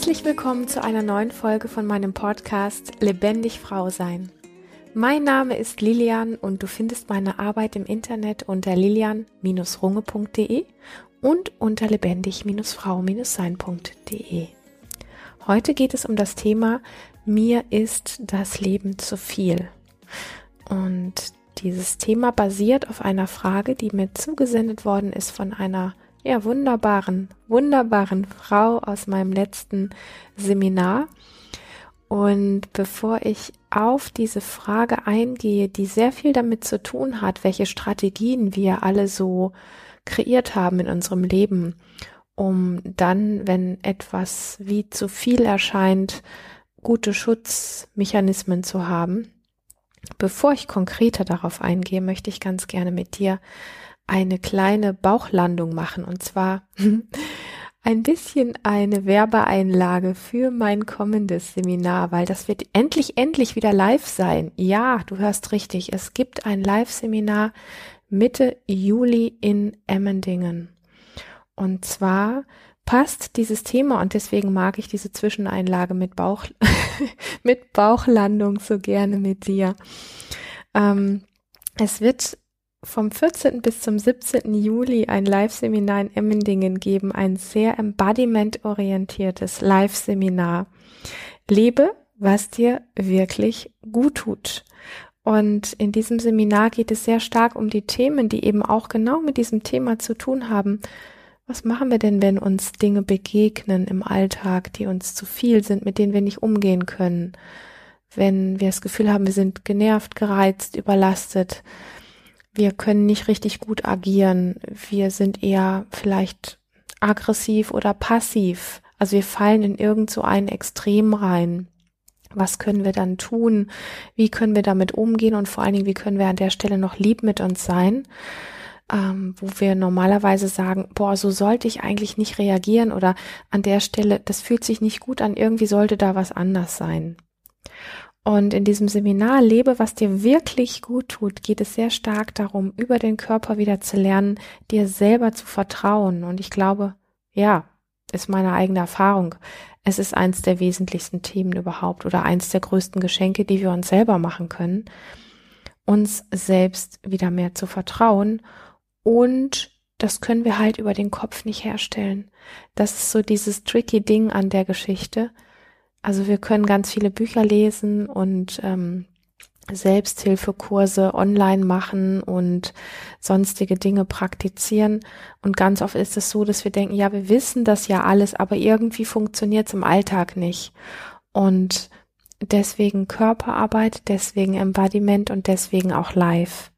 Herzlich willkommen zu einer neuen Folge von meinem Podcast Lebendig Frau sein. Mein Name ist Lilian und du findest meine Arbeit im Internet unter lilian-runge.de und unter lebendig-frau-sein.de. Heute geht es um das Thema Mir ist das Leben zu viel. Und dieses Thema basiert auf einer Frage, die mir zugesendet worden ist von einer ja, wunderbaren, wunderbaren Frau aus meinem letzten Seminar. Und bevor ich auf diese Frage eingehe, die sehr viel damit zu tun hat, welche Strategien wir alle so kreiert haben in unserem Leben, um dann, wenn etwas wie zu viel erscheint, gute Schutzmechanismen zu haben. Bevor ich konkreter darauf eingehe, möchte ich ganz gerne mit dir eine kleine Bauchlandung machen und zwar ein bisschen eine Werbeeinlage für mein kommendes Seminar, weil das wird endlich, endlich wieder live sein. Ja, du hörst richtig. Es gibt ein Live-Seminar Mitte Juli in Emmendingen. Und zwar passt dieses Thema und deswegen mag ich diese Zwischeneinlage mit Bauch, mit Bauchlandung so gerne mit dir. Ähm, es wird vom 14. bis zum 17. Juli ein Live-Seminar in Emmendingen geben, ein sehr embodiment-orientiertes Live-Seminar. Lebe, was dir wirklich gut tut. Und in diesem Seminar geht es sehr stark um die Themen, die eben auch genau mit diesem Thema zu tun haben. Was machen wir denn, wenn uns Dinge begegnen im Alltag, die uns zu viel sind, mit denen wir nicht umgehen können? Wenn wir das Gefühl haben, wir sind genervt, gereizt, überlastet, wir können nicht richtig gut agieren, wir sind eher vielleicht aggressiv oder passiv, also wir fallen in irgend so ein Extrem rein. Was können wir dann tun? Wie können wir damit umgehen? Und vor allen Dingen, wie können wir an der Stelle noch lieb mit uns sein? Ähm, wo wir normalerweise sagen, boah, so sollte ich eigentlich nicht reagieren oder an der Stelle, das fühlt sich nicht gut an, irgendwie sollte da was anders sein. Und in diesem Seminar Lebe, was dir wirklich gut tut, geht es sehr stark darum, über den Körper wieder zu lernen, dir selber zu vertrauen. Und ich glaube, ja, ist meine eigene Erfahrung. Es ist eins der wesentlichsten Themen überhaupt oder eins der größten Geschenke, die wir uns selber machen können, uns selbst wieder mehr zu vertrauen. Und das können wir halt über den Kopf nicht herstellen. Das ist so dieses tricky Ding an der Geschichte also wir können ganz viele Bücher lesen und ähm, Selbsthilfekurse online machen und sonstige Dinge praktizieren. Und ganz oft ist es so, dass wir denken, ja, wir wissen das ja alles, aber irgendwie funktioniert es im Alltag nicht. Und deswegen Körperarbeit, deswegen Embodiment und deswegen auch Live.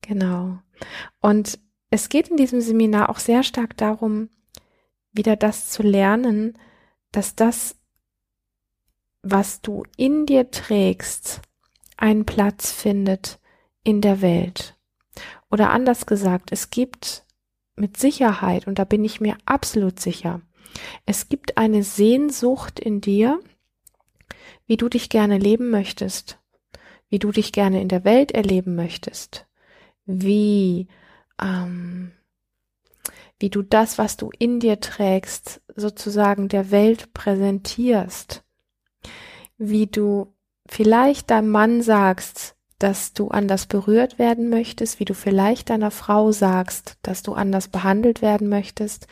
Genau. Und es geht in diesem Seminar auch sehr stark darum, wieder das zu lernen, dass das was du in dir trägst, einen Platz findet in der Welt. Oder anders gesagt, es gibt mit Sicherheit, und da bin ich mir absolut sicher, es gibt eine Sehnsucht in dir, wie du dich gerne leben möchtest, wie du dich gerne in der Welt erleben möchtest, wie, ähm, wie du das, was du in dir trägst, sozusagen der Welt präsentierst wie du vielleicht deinem Mann sagst, dass du anders berührt werden möchtest, wie du vielleicht deiner Frau sagst, dass du anders behandelt werden möchtest,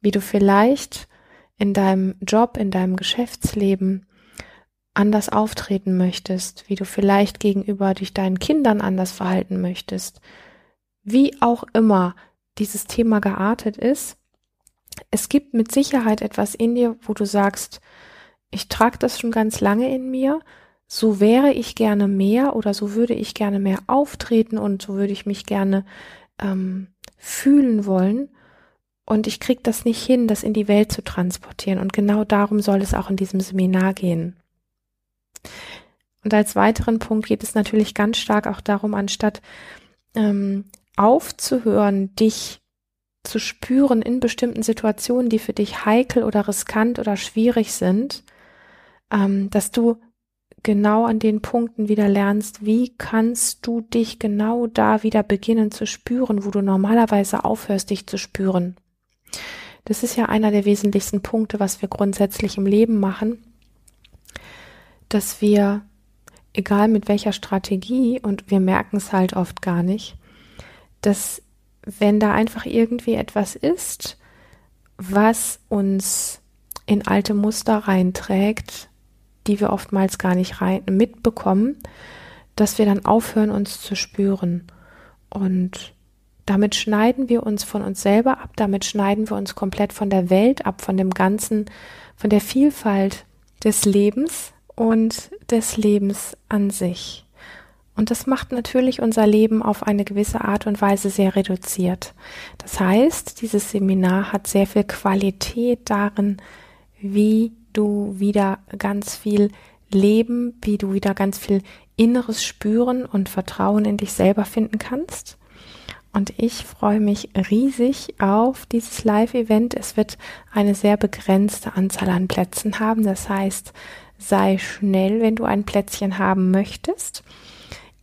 wie du vielleicht in deinem Job, in deinem Geschäftsleben anders auftreten möchtest, wie du vielleicht gegenüber dich deinen Kindern anders verhalten möchtest, wie auch immer dieses Thema geartet ist. Es gibt mit Sicherheit etwas in dir, wo du sagst, ich trage das schon ganz lange in mir, so wäre ich gerne mehr oder so würde ich gerne mehr auftreten und so würde ich mich gerne ähm, fühlen wollen. Und ich kriege das nicht hin, das in die Welt zu transportieren. Und genau darum soll es auch in diesem Seminar gehen. Und als weiteren Punkt geht es natürlich ganz stark auch darum, anstatt ähm, aufzuhören, dich zu spüren in bestimmten Situationen, die für dich heikel oder riskant oder schwierig sind, ähm, dass du genau an den Punkten wieder lernst, wie kannst du dich genau da wieder beginnen zu spüren, wo du normalerweise aufhörst, dich zu spüren. das ist ja einer der wesentlichsten Punkte, was wir grundsätzlich im Leben machen, dass wir, egal mit welcher Strategie, und wir merken es halt oft gar nicht, dass wenn da einfach irgendwie etwas ist, was uns in alte Muster reinträgt, die wir oftmals gar nicht rein mitbekommen, dass wir dann aufhören, uns zu spüren. Und damit schneiden wir uns von uns selber ab, damit schneiden wir uns komplett von der Welt ab, von dem Ganzen, von der Vielfalt des Lebens und des Lebens an sich. Und das macht natürlich unser Leben auf eine gewisse Art und Weise sehr reduziert. Das heißt, dieses Seminar hat sehr viel Qualität darin, wie du wieder ganz viel Leben, wie du wieder ganz viel inneres Spüren und Vertrauen in dich selber finden kannst. Und ich freue mich riesig auf dieses Live-Event. Es wird eine sehr begrenzte Anzahl an Plätzen haben. Das heißt, sei schnell, wenn du ein Plätzchen haben möchtest.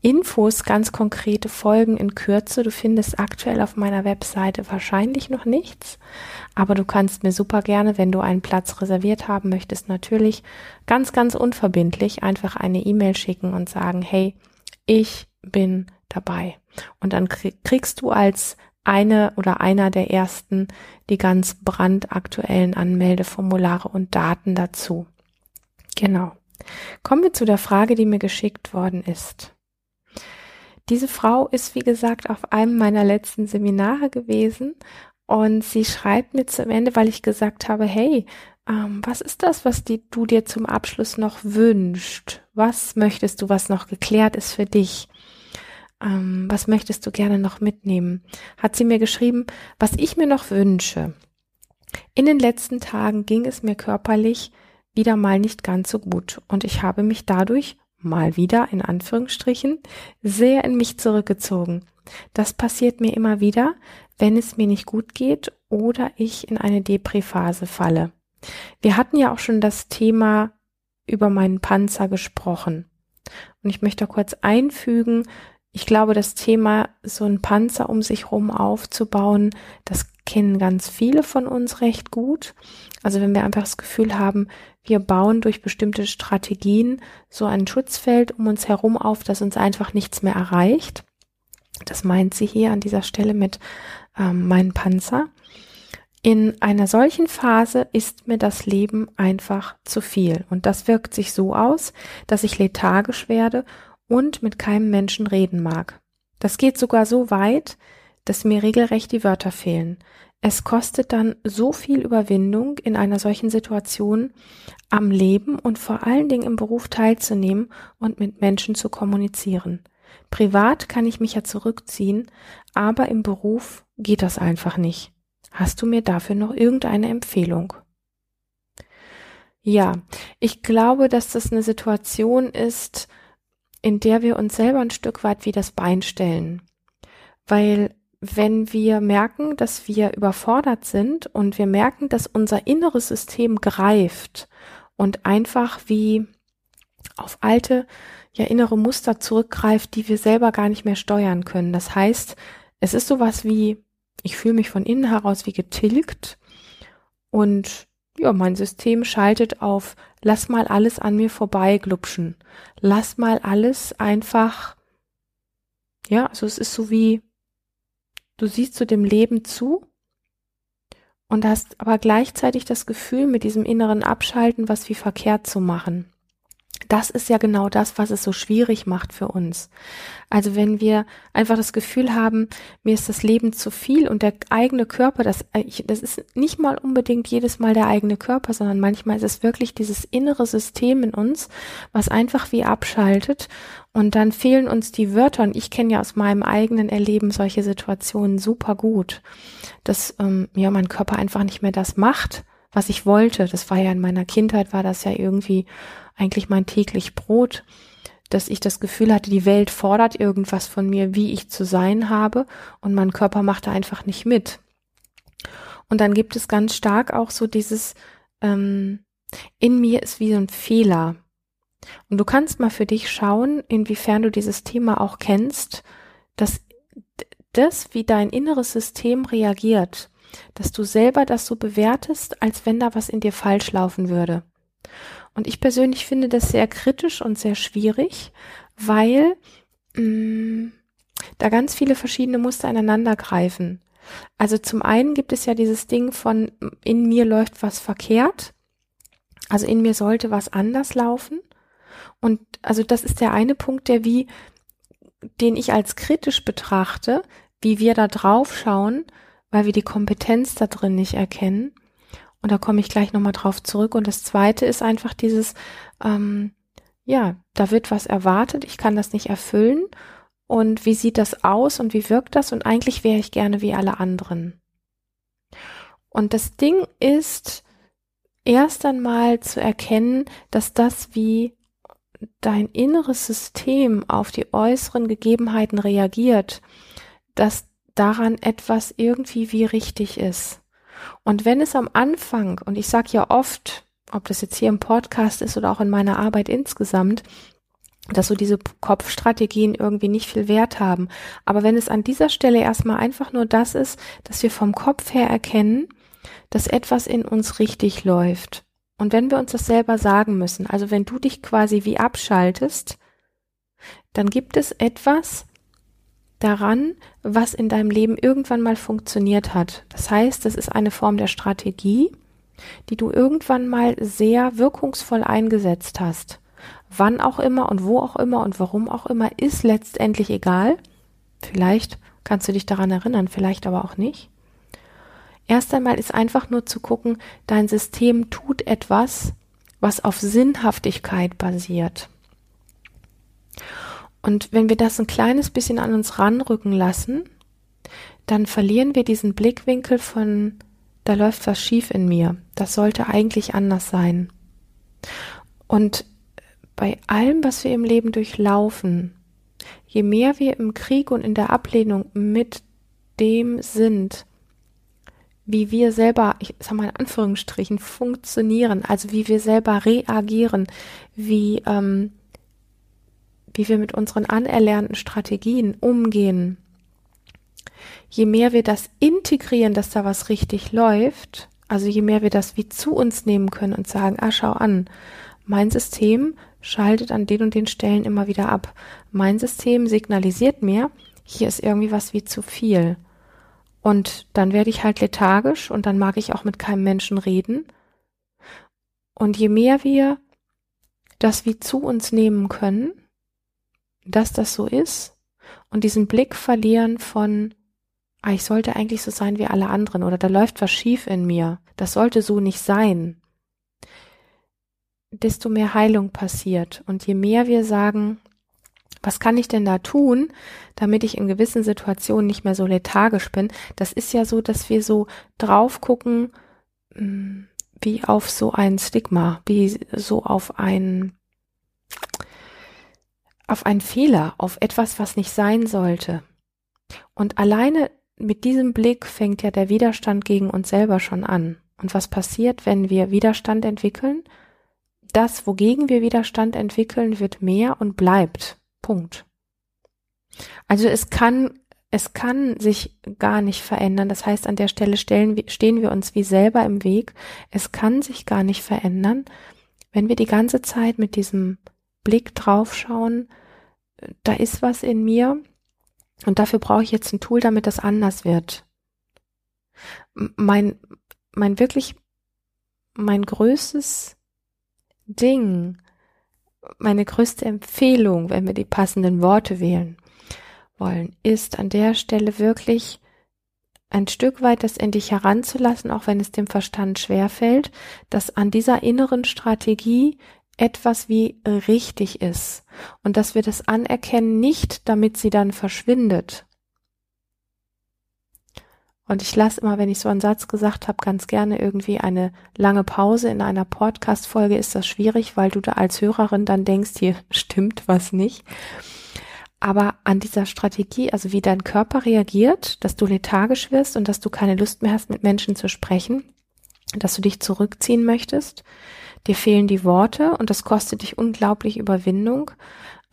Infos, ganz konkrete Folgen in Kürze. Du findest aktuell auf meiner Webseite wahrscheinlich noch nichts, aber du kannst mir super gerne, wenn du einen Platz reserviert haben möchtest, natürlich ganz, ganz unverbindlich einfach eine E-Mail schicken und sagen, hey, ich bin dabei. Und dann kriegst du als eine oder einer der ersten die ganz brandaktuellen Anmeldeformulare und Daten dazu. Genau. Kommen wir zu der Frage, die mir geschickt worden ist. Diese Frau ist, wie gesagt, auf einem meiner letzten Seminare gewesen und sie schreibt mir zum Ende, weil ich gesagt habe, hey, ähm, was ist das, was die, du dir zum Abschluss noch wünscht? Was möchtest du, was noch geklärt ist für dich? Ähm, was möchtest du gerne noch mitnehmen? Hat sie mir geschrieben, was ich mir noch wünsche. In den letzten Tagen ging es mir körperlich wieder mal nicht ganz so gut und ich habe mich dadurch mal wieder in Anführungsstrichen sehr in mich zurückgezogen. Das passiert mir immer wieder, wenn es mir nicht gut geht oder ich in eine Depri-Phase falle. Wir hatten ja auch schon das Thema über meinen Panzer gesprochen. Und ich möchte kurz einfügen, ich glaube, das Thema, so ein Panzer um sich rum aufzubauen, das kennen ganz viele von uns recht gut. Also wenn wir einfach das Gefühl haben, wir bauen durch bestimmte Strategien so ein Schutzfeld um uns herum auf, dass uns einfach nichts mehr erreicht. Das meint sie hier an dieser Stelle mit ähm, meinem Panzer. In einer solchen Phase ist mir das Leben einfach zu viel. Und das wirkt sich so aus, dass ich lethargisch werde und mit keinem Menschen reden mag. Das geht sogar so weit, dass mir regelrecht die Wörter fehlen. Es kostet dann so viel Überwindung, in einer solchen Situation am Leben und vor allen Dingen im Beruf teilzunehmen und mit Menschen zu kommunizieren. Privat kann ich mich ja zurückziehen, aber im Beruf geht das einfach nicht. Hast du mir dafür noch irgendeine Empfehlung? Ja, ich glaube, dass das eine Situation ist, in der wir uns selber ein Stück weit wie das Bein stellen. Weil wenn wir merken, dass wir überfordert sind und wir merken, dass unser inneres System greift und einfach wie auf alte, ja innere Muster zurückgreift, die wir selber gar nicht mehr steuern können. Das heißt, es ist sowas wie, ich fühle mich von innen heraus wie getilgt und ja, mein System schaltet auf, lass mal alles an mir vorbei glupschen. Lass mal alles einfach, ja, also es ist so wie, Du siehst zu dem Leben zu und hast aber gleichzeitig das Gefühl, mit diesem inneren Abschalten was wie verkehrt zu machen das ist ja genau das, was es so schwierig macht für uns. Also wenn wir einfach das Gefühl haben, mir ist das Leben zu viel und der eigene Körper, das, äh, das ist nicht mal unbedingt jedes Mal der eigene Körper, sondern manchmal ist es wirklich dieses innere System in uns, was einfach wie abschaltet und dann fehlen uns die Wörter und ich kenne ja aus meinem eigenen Erleben solche Situationen super gut, dass ähm, ja mein Körper einfach nicht mehr das macht, was ich wollte. Das war ja in meiner Kindheit, war das ja irgendwie eigentlich mein täglich Brot, dass ich das Gefühl hatte, die Welt fordert irgendwas von mir, wie ich zu sein habe und mein Körper macht da einfach nicht mit. Und dann gibt es ganz stark auch so dieses, ähm, in mir ist wie so ein Fehler. Und du kannst mal für dich schauen, inwiefern du dieses Thema auch kennst, dass das, wie dein inneres System reagiert, dass du selber das so bewertest, als wenn da was in dir falsch laufen würde. Und ich persönlich finde das sehr kritisch und sehr schwierig, weil mh, mm, da ganz viele verschiedene Muster ineinander greifen. Also zum einen gibt es ja dieses Ding von in mir läuft was verkehrt. Also in mir sollte was anders laufen. Und also das ist der eine Punkt, der wie, den ich als kritisch betrachte, wie wir da drauf schauen, weil wir die Kompetenz da drin nicht erkennen. Und da komme ich gleich nochmal drauf zurück. Und das zweite ist einfach dieses, ähm, ja, da wird was erwartet, ich kann das nicht erfüllen. Und wie sieht das aus und wie wirkt das? Und eigentlich wäre ich gerne wie alle anderen. Und das Ding ist, erst einmal zu erkennen, dass das wie dein inneres System auf die äußeren Gegebenheiten reagiert, dass daran etwas irgendwie wie richtig ist. Und wenn es am Anfang, und ich sage ja oft, ob das jetzt hier im Podcast ist oder auch in meiner Arbeit insgesamt, dass so diese Kopfstrategien irgendwie nicht viel Wert haben. Aber wenn es an dieser Stelle erstmal einfach nur das ist, dass wir vom Kopf her erkennen, dass etwas in uns richtig läuft. Und wenn wir uns das selber sagen müssen, also wenn du dich quasi wie abschaltest, dann gibt es etwas daran, was in deinem Leben irgendwann mal funktioniert hat. Das heißt, das ist eine Form der Strategie, die du irgendwann mal sehr wirkungsvoll eingesetzt hast. Wann auch immer und wo auch immer und warum auch immer, ist letztendlich egal. Vielleicht kannst du dich daran erinnern, vielleicht aber auch nicht. Erst einmal ist einfach nur zu gucken, dein System tut etwas, was auf Sinnhaftigkeit basiert. Und wenn wir das ein kleines bisschen an uns ranrücken lassen, dann verlieren wir diesen Blickwinkel von, da läuft was schief in mir. Das sollte eigentlich anders sein. Und bei allem, was wir im Leben durchlaufen, je mehr wir im Krieg und in der Ablehnung mit dem sind, wie wir selber, ich sag mal in Anführungsstrichen, funktionieren, also wie wir selber reagieren, wie, ähm, wie wir mit unseren anerlernten Strategien umgehen, je mehr wir das integrieren, dass da was richtig läuft, also je mehr wir das wie zu uns nehmen können und sagen, ah, schau an, mein System schaltet an den und den Stellen immer wieder ab. Mein System signalisiert mir, hier ist irgendwie was wie zu viel. Und dann werde ich halt lethargisch und dann mag ich auch mit keinem Menschen reden. Und je mehr wir das wie zu uns nehmen können, dass das so ist und diesen Blick verlieren von, ah, ich sollte eigentlich so sein wie alle anderen oder da läuft was schief in mir, das sollte so nicht sein, desto mehr Heilung passiert. Und je mehr wir sagen, was kann ich denn da tun, damit ich in gewissen Situationen nicht mehr so lethargisch bin? Das ist ja so, dass wir so drauf gucken, hm, wie auf so ein Stigma, wie so auf ein, auf einen Fehler, auf etwas, was nicht sein sollte. Und alleine mit diesem Blick fängt ja der Widerstand gegen uns selber schon an. Und was passiert, wenn wir Widerstand entwickeln? das, wogegen wir Widerstand entwickeln, wird mehr und bleibt. Punkt. Also es kann, es kann sich gar nicht verändern. Das heißt, an der Stelle stellen, stehen wir uns wie selber im Weg. Es kann sich gar nicht verändern, wenn wir die ganze Zeit mit diesem Blick draufschauen, da ist was in mir und dafür brauche ich jetzt ein Tool, damit das anders wird. Mein, mein wirklich, mein größtes Ding, meine größte Empfehlung, wenn wir die passenden Worte wählen wollen, ist an der Stelle wirklich ein Stück weit das in dich heranzulassen, auch wenn es dem Verstand schwerfällt, dass an dieser inneren Strategie etwas wie richtig ist und dass wir das anerkennen, nicht damit sie dann verschwindet, und ich lasse immer, wenn ich so einen Satz gesagt habe, ganz gerne irgendwie eine lange Pause. In einer Podcast-Folge ist das schwierig, weil du da als Hörerin dann denkst, hier stimmt was nicht. Aber an dieser Strategie, also wie dein Körper reagiert, dass du lethargisch wirst und dass du keine Lust mehr hast, mit Menschen zu sprechen, dass du dich zurückziehen möchtest, dir fehlen die Worte und das kostet dich unglaublich Überwindung,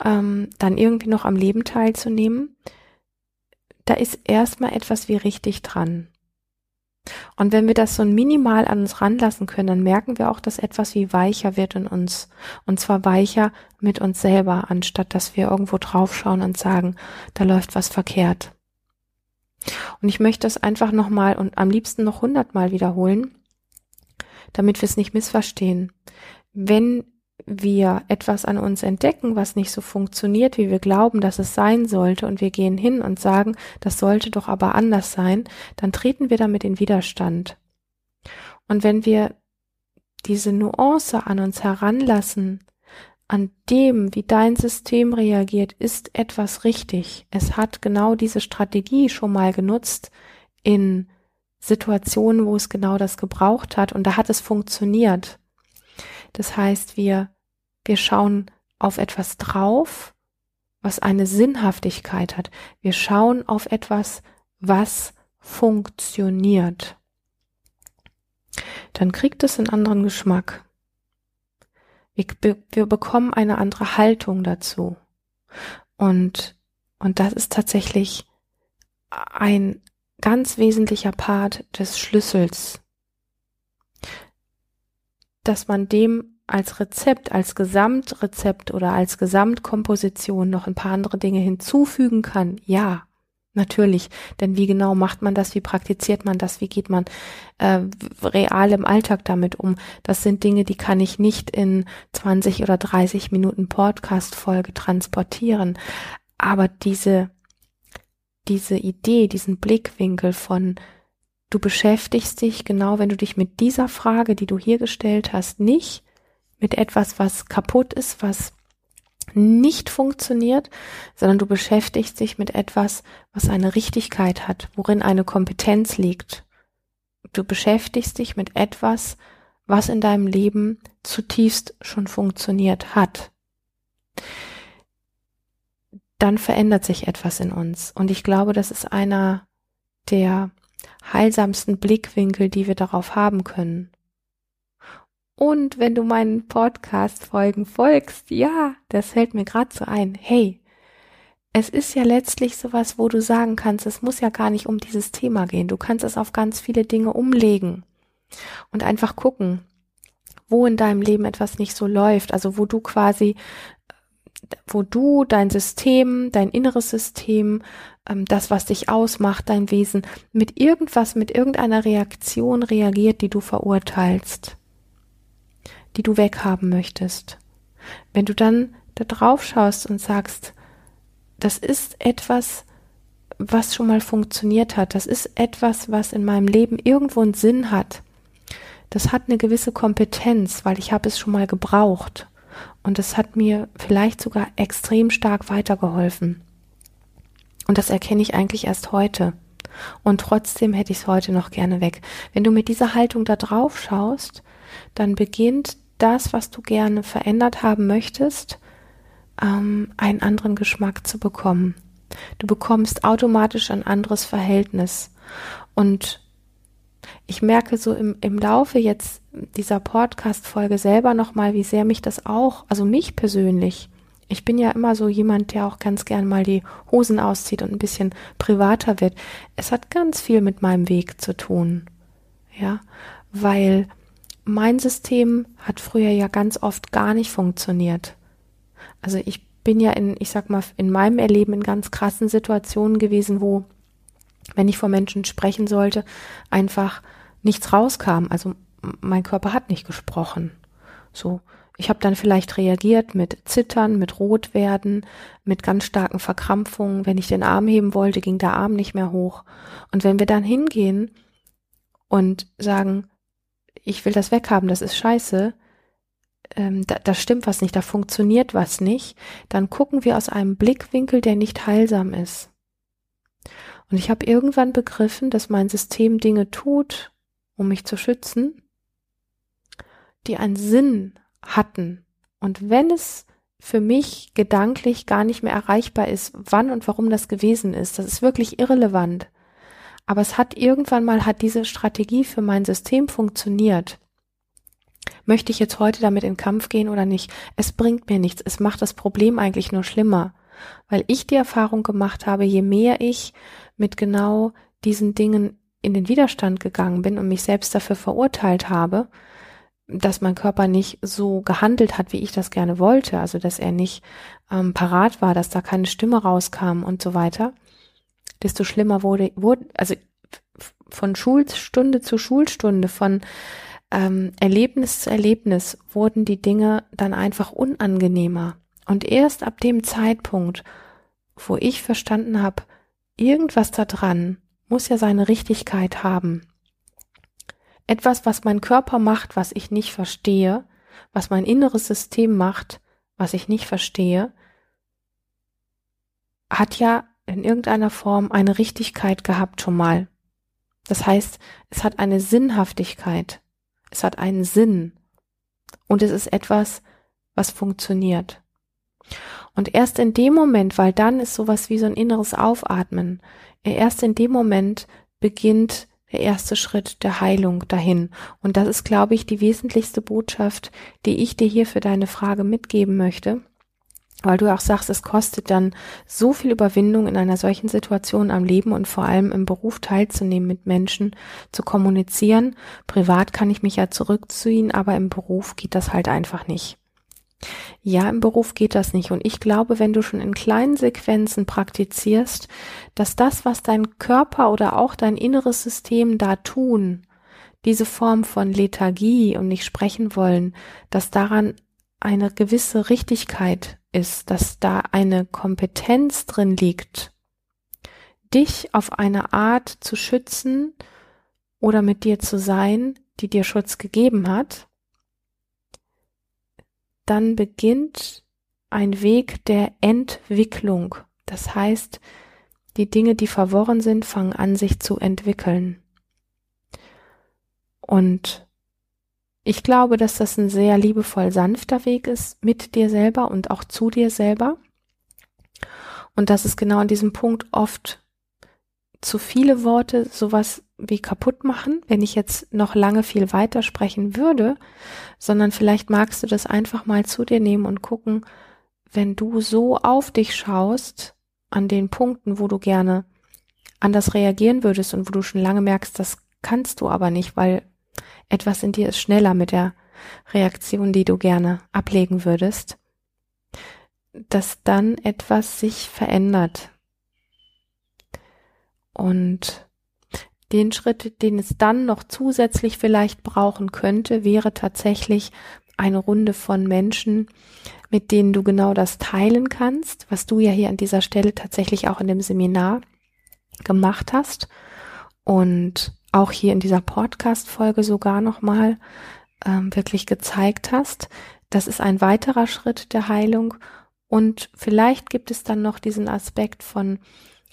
ähm, dann irgendwie noch am Leben teilzunehmen da ist erstmal etwas wie richtig dran. Und wenn wir das so minimal an uns ranlassen können, dann merken wir auch, dass etwas wie weicher wird in uns. Und zwar weicher mit uns selber, anstatt dass wir irgendwo draufschauen und sagen, da läuft was verkehrt. Und ich möchte das einfach nochmal und am liebsten noch hundertmal wiederholen, damit wir es nicht missverstehen. Wenn wir etwas an uns entdecken, was nicht so funktioniert, wie wir glauben, dass es sein sollte, und wir gehen hin und sagen, das sollte doch aber anders sein, dann treten wir damit in Widerstand. Und wenn wir diese Nuance an uns heranlassen, an dem, wie dein System reagiert, ist etwas richtig. Es hat genau diese Strategie schon mal genutzt in Situationen, wo es genau das gebraucht hat und da hat es funktioniert. Das heißt, wir wir schauen auf etwas drauf, was eine Sinnhaftigkeit hat. Wir schauen auf etwas, was funktioniert. Dann kriegt es einen anderen Geschmack. Wir, wir bekommen eine andere Haltung dazu. Und, und das ist tatsächlich ein ganz wesentlicher Part des Schlüssels, dass man dem als Rezept, als Gesamtrezept oder als Gesamtkomposition noch ein paar andere Dinge hinzufügen kann, ja, natürlich. Denn wie genau macht man das? Wie praktiziert man das? Wie geht man äh, real im Alltag damit um? Das sind Dinge, die kann ich nicht in 20 oder 30 Minuten Podcast-Folge transportieren. Aber diese, diese Idee, diesen Blickwinkel von Du beschäftigst dich genau, wenn du dich mit dieser Frage, die du hier gestellt hast, nicht mit etwas, was kaputt ist, was nicht funktioniert, sondern du beschäftigst dich mit etwas, was eine Richtigkeit hat, worin eine Kompetenz liegt. Du beschäftigst dich mit etwas, was in deinem Leben zutiefst schon funktioniert hat. Dann verändert sich etwas in uns. Und ich glaube, das ist einer der heilsamsten Blickwinkel, die wir darauf haben können. Und wenn du meinen Podcast-Folgen folgst, ja, das fällt mir gerade so ein. Hey, es ist ja letztlich sowas, wo du sagen kannst, es muss ja gar nicht um dieses Thema gehen. Du kannst es auf ganz viele Dinge umlegen und einfach gucken, wo in deinem Leben etwas nicht so läuft. Also wo du quasi, wo du dein System, dein inneres System, ähm, das, was dich ausmacht, dein Wesen, mit irgendwas, mit irgendeiner Reaktion reagiert, die du verurteilst die du weghaben möchtest. Wenn du dann da drauf schaust und sagst, das ist etwas, was schon mal funktioniert hat, das ist etwas, was in meinem Leben irgendwo einen Sinn hat. Das hat eine gewisse Kompetenz, weil ich habe es schon mal gebraucht und es hat mir vielleicht sogar extrem stark weitergeholfen. Und das erkenne ich eigentlich erst heute. Und trotzdem hätte ich es heute noch gerne weg. Wenn du mit dieser Haltung da drauf schaust, dann beginnt das, was du gerne verändert haben möchtest, ähm, einen anderen Geschmack zu bekommen. Du bekommst automatisch ein anderes Verhältnis. Und ich merke so im, im Laufe jetzt dieser Podcast-Folge selber nochmal, wie sehr mich das auch, also mich persönlich, ich bin ja immer so jemand, der auch ganz gern mal die Hosen auszieht und ein bisschen privater wird. Es hat ganz viel mit meinem Weg zu tun. Ja, weil mein System hat früher ja ganz oft gar nicht funktioniert. Also ich bin ja in, ich sag mal, in meinem Erleben in ganz krassen Situationen gewesen, wo, wenn ich vor Menschen sprechen sollte, einfach nichts rauskam. Also mein Körper hat nicht gesprochen. So, ich habe dann vielleicht reagiert mit Zittern, mit Rotwerden, mit ganz starken Verkrampfungen. Wenn ich den Arm heben wollte, ging der Arm nicht mehr hoch. Und wenn wir dann hingehen und sagen, ich will das weghaben, das ist scheiße, ähm, da, da stimmt was nicht, da funktioniert was nicht, dann gucken wir aus einem Blickwinkel, der nicht heilsam ist. Und ich habe irgendwann begriffen, dass mein System Dinge tut, um mich zu schützen, die einen Sinn hatten. Und wenn es für mich gedanklich gar nicht mehr erreichbar ist, wann und warum das gewesen ist, das ist wirklich irrelevant. Aber es hat irgendwann mal, hat diese Strategie für mein System funktioniert. Möchte ich jetzt heute damit in Kampf gehen oder nicht? Es bringt mir nichts. Es macht das Problem eigentlich nur schlimmer. Weil ich die Erfahrung gemacht habe, je mehr ich mit genau diesen Dingen in den Widerstand gegangen bin und mich selbst dafür verurteilt habe, dass mein Körper nicht so gehandelt hat, wie ich das gerne wollte, also dass er nicht ähm, parat war, dass da keine Stimme rauskam und so weiter, desto schlimmer wurde, wurde also von Schulstunde zu Schulstunde, von ähm, Erlebnis zu Erlebnis wurden die Dinge dann einfach unangenehmer. Und erst ab dem Zeitpunkt, wo ich verstanden habe, irgendwas da dran muss ja seine Richtigkeit haben, etwas, was mein Körper macht, was ich nicht verstehe, was mein inneres System macht, was ich nicht verstehe, hat ja in irgendeiner Form eine Richtigkeit gehabt schon mal. Das heißt, es hat eine Sinnhaftigkeit, es hat einen Sinn und es ist etwas, was funktioniert. Und erst in dem Moment, weil dann ist sowas wie so ein inneres Aufatmen, erst in dem Moment beginnt der erste Schritt der Heilung dahin. Und das ist, glaube ich, die wesentlichste Botschaft, die ich dir hier für deine Frage mitgeben möchte. Weil du auch sagst, es kostet dann so viel Überwindung in einer solchen Situation am Leben und vor allem im Beruf teilzunehmen, mit Menschen zu kommunizieren. Privat kann ich mich ja zurückziehen, aber im Beruf geht das halt einfach nicht. Ja, im Beruf geht das nicht. Und ich glaube, wenn du schon in kleinen Sequenzen praktizierst, dass das, was dein Körper oder auch dein inneres System da tun, diese Form von Lethargie und nicht sprechen wollen, dass daran eine gewisse Richtigkeit ist, dass da eine Kompetenz drin liegt, dich auf eine Art zu schützen oder mit dir zu sein, die dir Schutz gegeben hat, dann beginnt ein Weg der Entwicklung. Das heißt, die Dinge, die verworren sind, fangen an, sich zu entwickeln. Und ich glaube, dass das ein sehr liebevoll sanfter Weg ist mit dir selber und auch zu dir selber. Und dass es genau an diesem Punkt oft zu viele Worte sowas wie kaputt machen, wenn ich jetzt noch lange viel weiter sprechen würde, sondern vielleicht magst du das einfach mal zu dir nehmen und gucken, wenn du so auf dich schaust, an den Punkten, wo du gerne anders reagieren würdest und wo du schon lange merkst, das kannst du aber nicht, weil etwas in dir ist schneller mit der Reaktion, die du gerne ablegen würdest, dass dann etwas sich verändert. Und den Schritt, den es dann noch zusätzlich vielleicht brauchen könnte, wäre tatsächlich eine Runde von Menschen, mit denen du genau das teilen kannst, was du ja hier an dieser Stelle tatsächlich auch in dem Seminar gemacht hast und auch hier in dieser Podcast-Folge sogar nochmal ähm, wirklich gezeigt hast. Das ist ein weiterer Schritt der Heilung und vielleicht gibt es dann noch diesen Aspekt von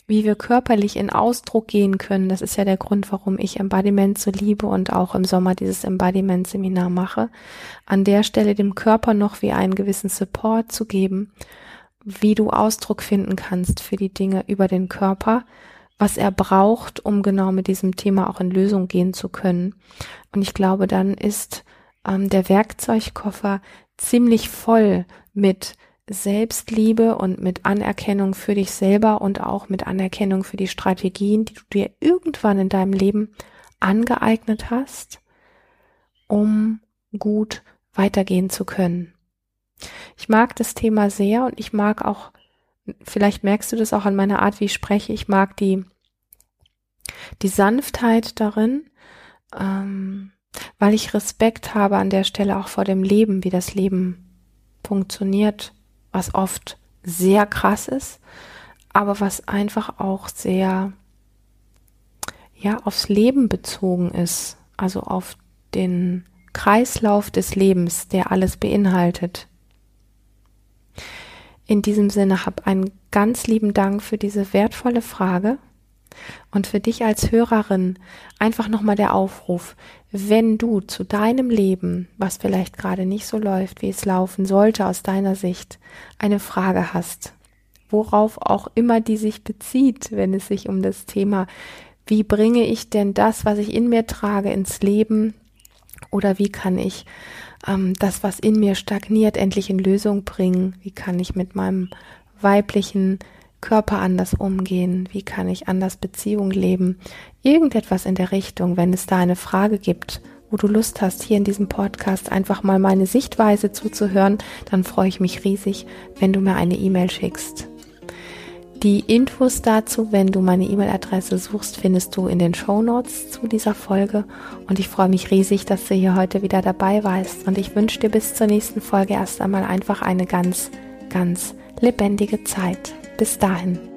wie wir körperlich in Ausdruck gehen können. Das ist ja der Grund, warum ich Embodiment so liebe und auch im Sommer dieses Embodiment-Seminar mache. An der Stelle dem Körper noch wie einen gewissen Support zu geben, wie du Ausdruck finden kannst für die Dinge über den Körper, was er braucht, um genau mit diesem Thema auch in Lösung gehen zu können. Und ich glaube, dann ist ähm, der Werkzeugkoffer ziemlich voll mit Selbstliebe und mit Anerkennung für dich selber und auch mit Anerkennung für die Strategien, die du dir irgendwann in deinem Leben angeeignet hast, um gut weitergehen zu können. Ich mag das Thema sehr und ich mag auch, vielleicht merkst du das auch an meiner Art, wie ich spreche, ich mag die, die Sanftheit darin, ähm, weil ich Respekt habe an der Stelle auch vor dem Leben, wie das Leben funktioniert was oft sehr krass ist, aber was einfach auch sehr, ja, aufs Leben bezogen ist, also auf den Kreislauf des Lebens, der alles beinhaltet. In diesem Sinne hab einen ganz lieben Dank für diese wertvolle Frage und für dich als Hörerin einfach nochmal der Aufruf, wenn du zu deinem Leben, was vielleicht gerade nicht so läuft, wie es laufen sollte aus deiner Sicht, eine Frage hast, worauf auch immer die sich bezieht, wenn es sich um das Thema, wie bringe ich denn das, was ich in mir trage, ins Leben? Oder wie kann ich ähm, das, was in mir stagniert, endlich in Lösung bringen, wie kann ich mit meinem weiblichen Körper anders umgehen? Wie kann ich anders Beziehung leben? Irgendetwas in der Richtung, wenn es da eine Frage gibt, wo du Lust hast, hier in diesem Podcast einfach mal meine Sichtweise zuzuhören, dann freue ich mich riesig, wenn du mir eine E-Mail schickst. Die Infos dazu, wenn du meine E-Mail-Adresse suchst, findest du in den Show Notes zu dieser Folge. Und ich freue mich riesig, dass du hier heute wieder dabei warst. Und ich wünsche dir bis zur nächsten Folge erst einmal einfach eine ganz, ganz lebendige Zeit. Bis dahin.